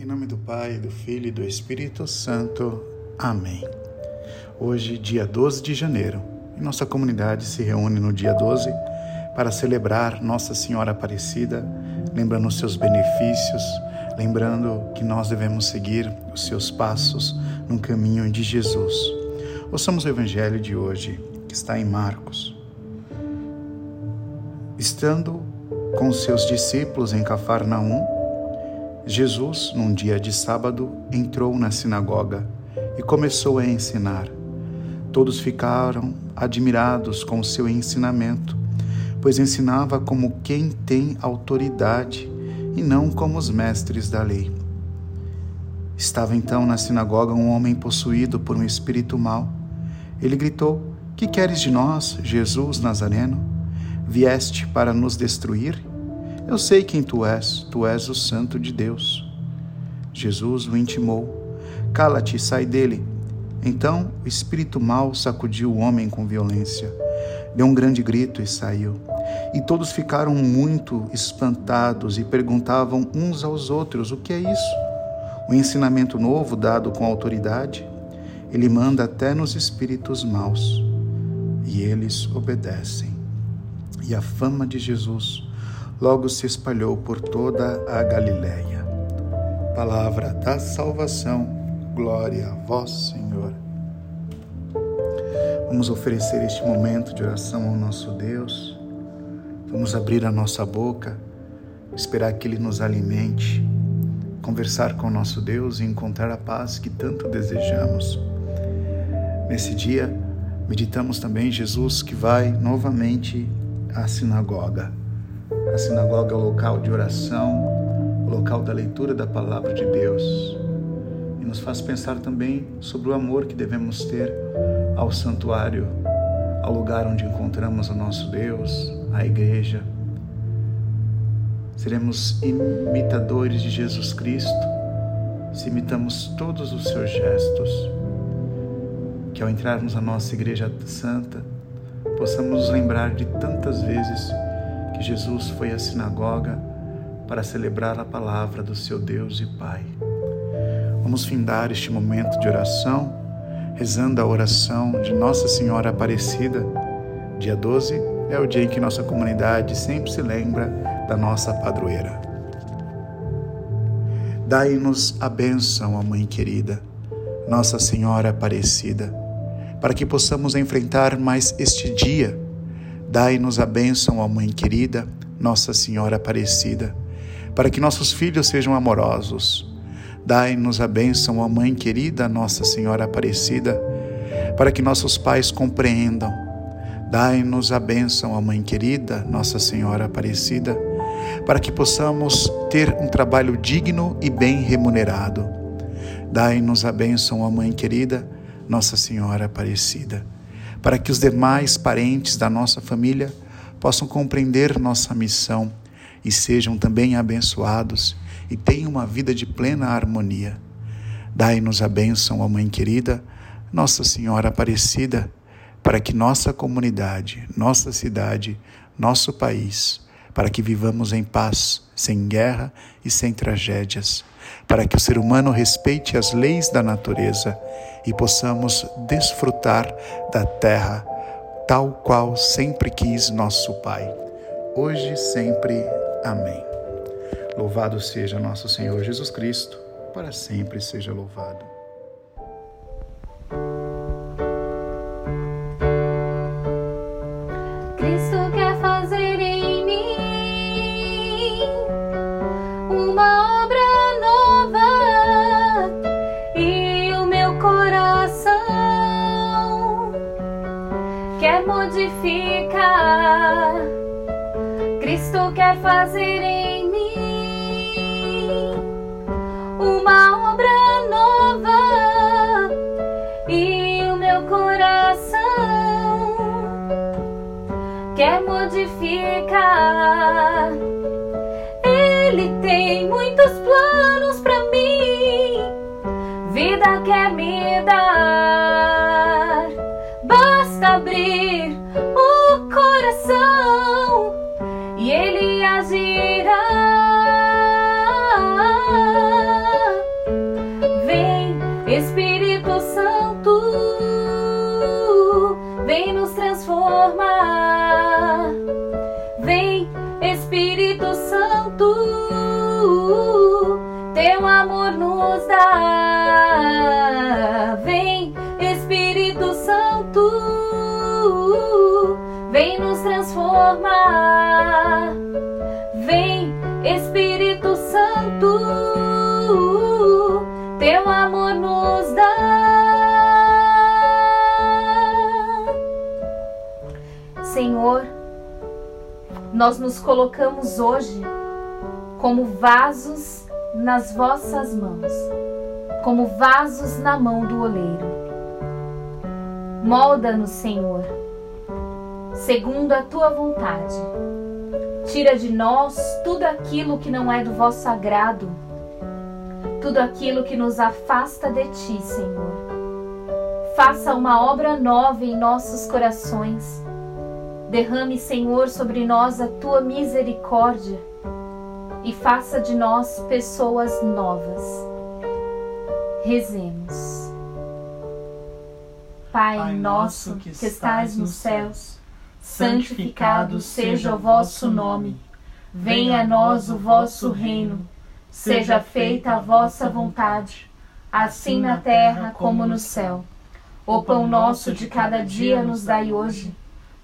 Em nome do Pai, do Filho e do Espírito Santo. Amém. Hoje, dia 12 de janeiro, nossa comunidade se reúne no dia 12 para celebrar Nossa Senhora Aparecida, lembrando seus benefícios, lembrando que nós devemos seguir os seus passos no caminho de Jesus. Ouçamos o Evangelho de hoje, que está em Marcos. Estando com seus discípulos em Cafarnaum, Jesus, num dia de sábado, entrou na sinagoga e começou a ensinar. Todos ficaram admirados com o seu ensinamento, pois ensinava como quem tem autoridade e não como os mestres da lei. Estava então na sinagoga um homem possuído por um espírito mau. Ele gritou: Que queres de nós, Jesus Nazareno? Vieste para nos destruir? Eu sei quem tu és, tu és o Santo de Deus. Jesus o intimou: Cala-te, sai dele. Então o espírito mau sacudiu o homem com violência. Deu um grande grito e saiu. E todos ficaram muito espantados e perguntavam uns aos outros: O que é isso? O ensinamento novo dado com autoridade? Ele manda até nos espíritos maus e eles obedecem. E a fama de Jesus logo se espalhou por toda a Galiléia. Palavra da salvação, glória a vós, Senhor. Vamos oferecer este momento de oração ao nosso Deus. Vamos abrir a nossa boca, esperar que Ele nos alimente, conversar com o nosso Deus e encontrar a paz que tanto desejamos. Nesse dia, meditamos também Jesus que vai novamente à sinagoga. A sinagoga é o local de oração, o local da leitura da palavra de Deus. E nos faz pensar também sobre o amor que devemos ter ao santuário, ao lugar onde encontramos o nosso Deus, a igreja. Seremos imitadores de Jesus Cristo se imitamos todos os seus gestos. Que ao entrarmos na nossa igreja santa, possamos nos lembrar de tantas vezes que Jesus foi à sinagoga para celebrar a palavra do seu Deus e Pai. Vamos findar este momento de oração rezando a oração de Nossa Senhora Aparecida. Dia 12 é o dia em que nossa comunidade sempre se lembra da nossa padroeira. Dai-nos a bênção, ó Mãe querida, Nossa Senhora Aparecida, para que possamos enfrentar mais este dia. Dai-nos a bênção, ó Mãe querida, Nossa Senhora Aparecida, para que nossos filhos sejam amorosos, Dai-nos a bênção, ó Mãe querida, Nossa Senhora Aparecida, para que nossos pais compreendam. Dai-nos a bênção, ó Mãe querida, Nossa Senhora Aparecida, para que possamos ter um trabalho digno e bem remunerado. Dai-nos a bênção, ó Mãe querida, Nossa Senhora Aparecida, para que os demais parentes da nossa família possam compreender nossa missão e sejam também abençoados e tenham uma vida de plena harmonia. Dai-nos a bênção, ó Mãe querida, Nossa Senhora Aparecida, para que nossa comunidade, nossa cidade, nosso país, para que vivamos em paz, sem guerra e sem tragédias, para que o ser humano respeite as leis da natureza e possamos desfrutar da terra tal qual sempre quis nosso Pai. Hoje sempre. Amém. Louvado seja nosso Senhor Jesus Cristo, para sempre seja louvado. Cristo quer fazer em mim uma obra nova e o meu coração quer modificar. Ele tem muitos planos para mim, vida quer me dar. Nós nos colocamos hoje como vasos nas vossas mãos, como vasos na mão do oleiro. Molda-nos, Senhor, segundo a tua vontade. Tira de nós tudo aquilo que não é do vosso agrado, tudo aquilo que nos afasta de ti, Senhor. Faça uma obra nova em nossos corações. Derrame, Senhor, sobre nós a tua misericórdia e faça de nós pessoas novas. Rezemos. Pai nosso que estais nos céus, santificado seja o vosso nome. Venha a nós o vosso reino. Seja feita a vossa vontade, assim na terra como no céu. O pão nosso de cada dia nos dai hoje.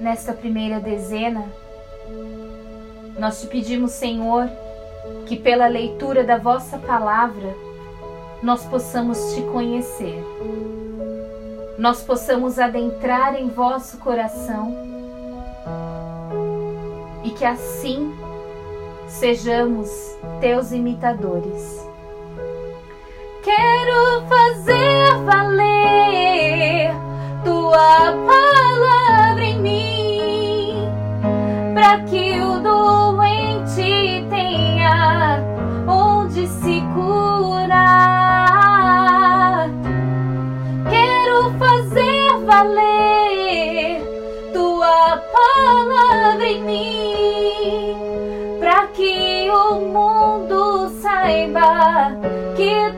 Nesta primeira dezena, nós te pedimos, Senhor, que pela leitura da vossa palavra nós possamos te conhecer, nós possamos adentrar em vosso coração e que assim sejamos teus imitadores. Quero fazer valer tua palavra em mim para que o doente tenha onde se curar. Quero fazer valer tua palavra em mim, para que o mundo saiba que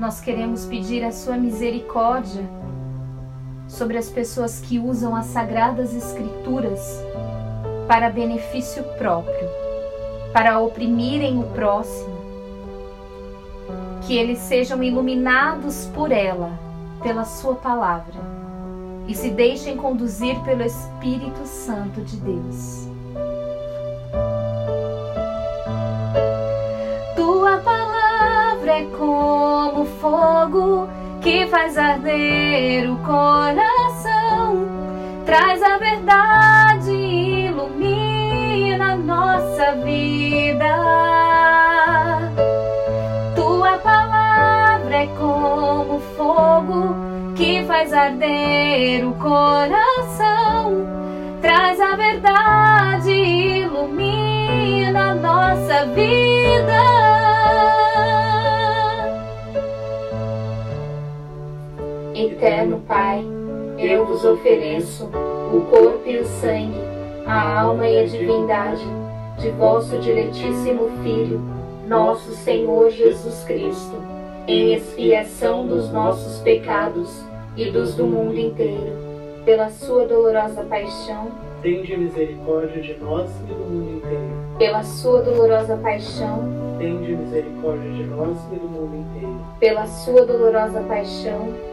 nós queremos pedir a sua misericórdia sobre as pessoas que usam as sagradas escrituras para benefício próprio, para oprimirem o próximo. Que eles sejam iluminados por ela, pela sua palavra, e se deixem conduzir pelo Espírito Santo de Deus. Faz arder o coração, traz a verdade e ilumina nossa vida. Tua palavra é como fogo que faz arder o coração, traz a verdade e ilumina nossa vida. Eterno Pai, eu vos ofereço o corpo e o sangue, a alma e a divindade de vosso diletíssimo Filho, nosso Senhor Jesus Cristo, em expiação dos nossos pecados e dos do mundo inteiro, pela sua dolorosa paixão, tende misericórdia de nós e do mundo inteiro. pela sua dolorosa paixão, Tende misericórdia de nós e do mundo inteiro. pela sua dolorosa paixão,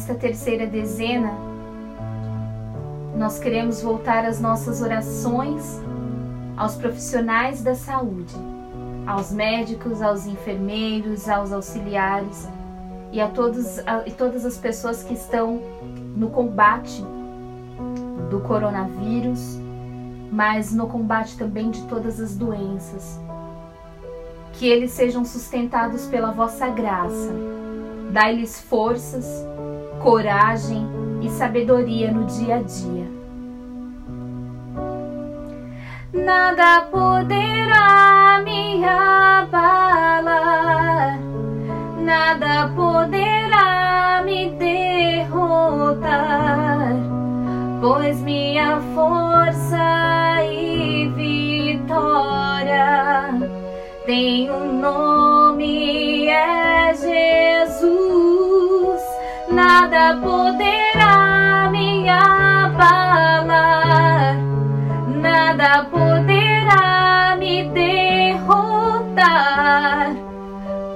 Nesta terceira dezena, nós queremos voltar as nossas orações aos profissionais da saúde, aos médicos, aos enfermeiros, aos auxiliares e a todos a, e todas as pessoas que estão no combate do coronavírus, mas no combate também de todas as doenças. Que eles sejam sustentados pela vossa graça. Dai-lhes forças, coragem e sabedoria no dia a dia. Nada poderá me abalar, nada poderá me derrotar, pois minha força e vitória tem um nome,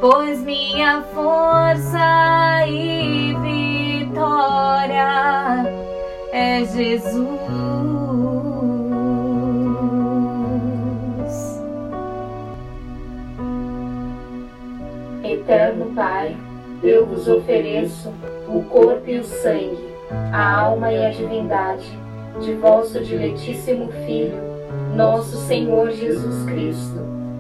pois minha força e vitória é Jesus. Eterno Pai, eu vos ofereço o corpo e o sangue, a alma e a divindade de vosso diletíssimo Filho, nosso Senhor Jesus Cristo,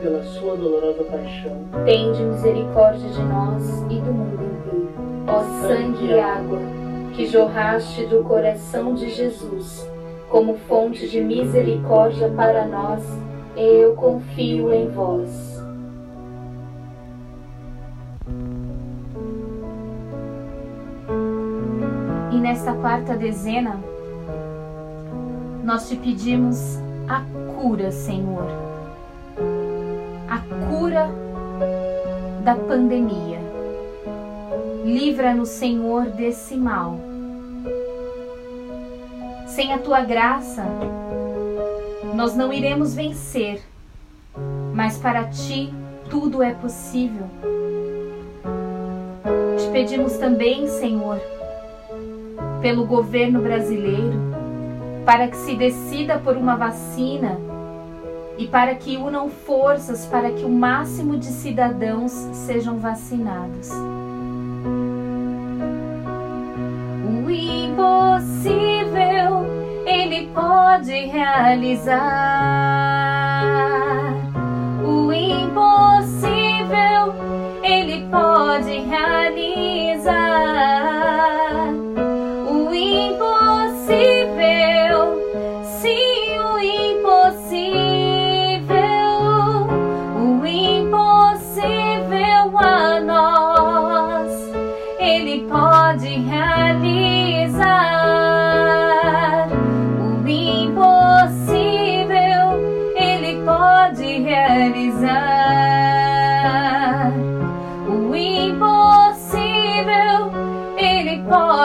Pela sua dolorosa paixão. Tende misericórdia de nós e do mundo inteiro. Ó sangue e água, que jorraste do coração de Jesus, como fonte de misericórdia para nós, eu confio em vós. nesta quarta dezena, nós te pedimos a cura, Senhor. A cura da pandemia. Livra-nos, Senhor, desse mal. Sem a tua graça, nós não iremos vencer, mas para ti tudo é possível. Te pedimos também, Senhor, pelo governo brasileiro para que se decida por uma vacina e para que unam forças para que o máximo de cidadãos sejam vacinados. O impossível ele pode realizar.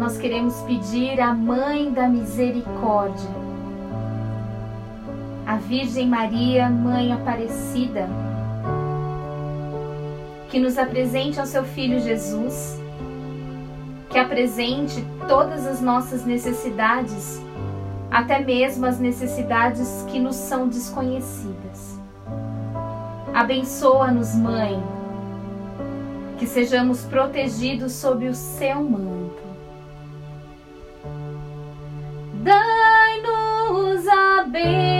nós queremos pedir à Mãe da Misericórdia, a Virgem Maria, Mãe Aparecida, que nos apresente ao seu Filho Jesus, que apresente todas as nossas necessidades, até mesmo as necessidades que nos são desconhecidas. Abençoa-nos, Mãe que sejamos protegidos sob o seu manto. Dai-nos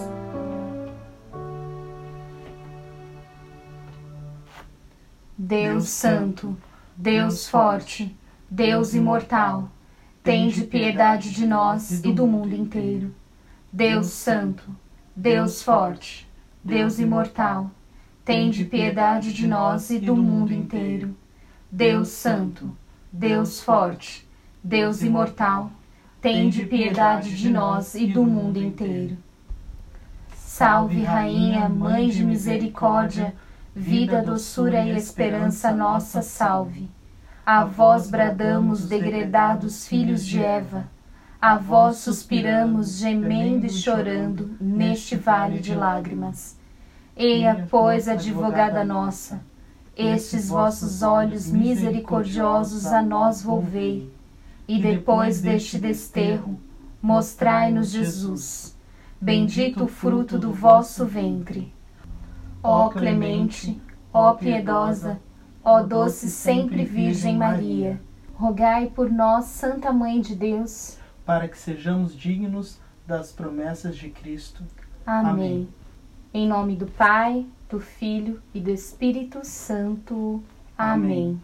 Deus Santo, Deus Forte, Deus Imortal, Tende piedade de nós e do mundo inteiro. Deus Santo, Deus Forte, Deus Imortal, tende piedade de nós e do mundo inteiro. Deus Santo, Deus Forte, Deus Imortal, tende piedade de nós e do mundo inteiro. Salve, Rainha, Mãe de Misericórdia, vida, doçura e esperança nossa, salve. A vós bradamos, degredados filhos de Eva, a vós suspiramos, gemendo e chorando, neste vale de lágrimas. Eia, pois, advogada nossa, estes vossos olhos misericordiosos a nós volvei, e depois deste desterro, mostrai-nos Jesus, bendito o fruto do vosso ventre. Ó clemente, ó piedosa, Ó doce sempre Virgem Maria, rogai por nós, Santa Mãe de Deus, para que sejamos dignos das promessas de Cristo. Amém. Amém. Em nome do Pai, do Filho e do Espírito Santo. Amém. Amém.